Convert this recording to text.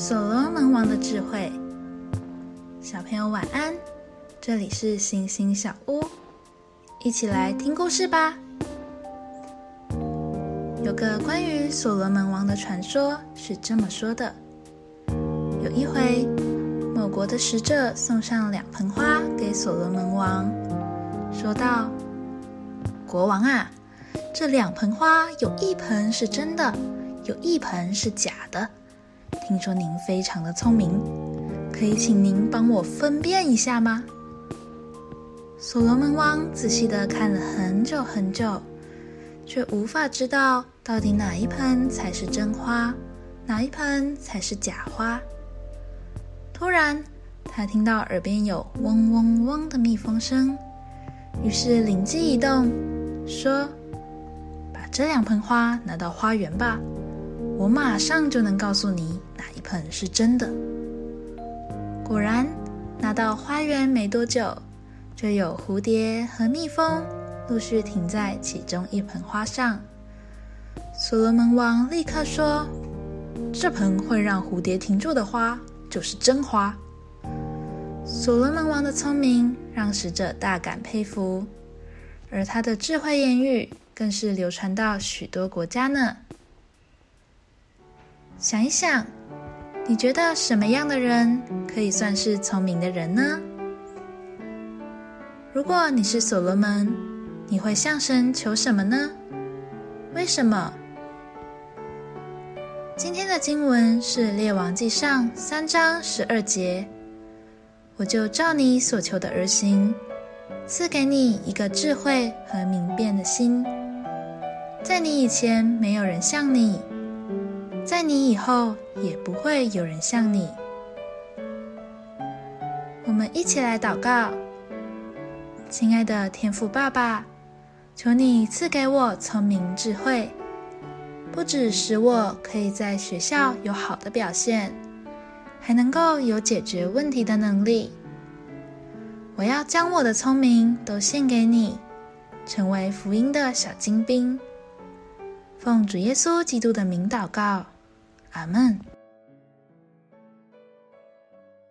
所罗门王的智慧，小朋友晚安。这里是星星小屋，一起来听故事吧。有个关于所罗门王的传说，是这么说的：有一回，某国的使者送上两盆花给所罗门王，说道：“国王啊，这两盆花有一盆是真的，有一盆是假的。”听说您非常的聪明，可以请您帮我分辨一下吗？所罗门王仔细的看了很久很久，却无法知道到底哪一盆才是真花，哪一盆才是假花。突然，他听到耳边有嗡嗡嗡的蜜蜂声，于是灵机一动，说：“把这两盆花拿到花园吧。”我马上就能告诉你哪一盆是真的。果然，拿到花园没多久，就有蝴蝶和蜜蜂陆续停在其中一盆花上。所罗门王立刻说：“这盆会让蝴蝶停住的花就是真花。”所罗门王的聪明让使者大感佩服，而他的智慧言语更是流传到许多国家呢。想一想，你觉得什么样的人可以算是聪明的人呢？如果你是所罗门，你会向神求什么呢？为什么？今天的经文是《列王记上》三章十二节，我就照你所求的而行，赐给你一个智慧和明辨的心，在你以前没有人像你。在你以后也不会有人像你。我们一起来祷告，亲爱的天父爸爸，求你赐给我聪明智慧，不只使我可以在学校有好的表现，还能够有解决问题的能力。我要将我的聪明都献给你，成为福音的小精兵。奉主耶稣基督的名祷告。阿门。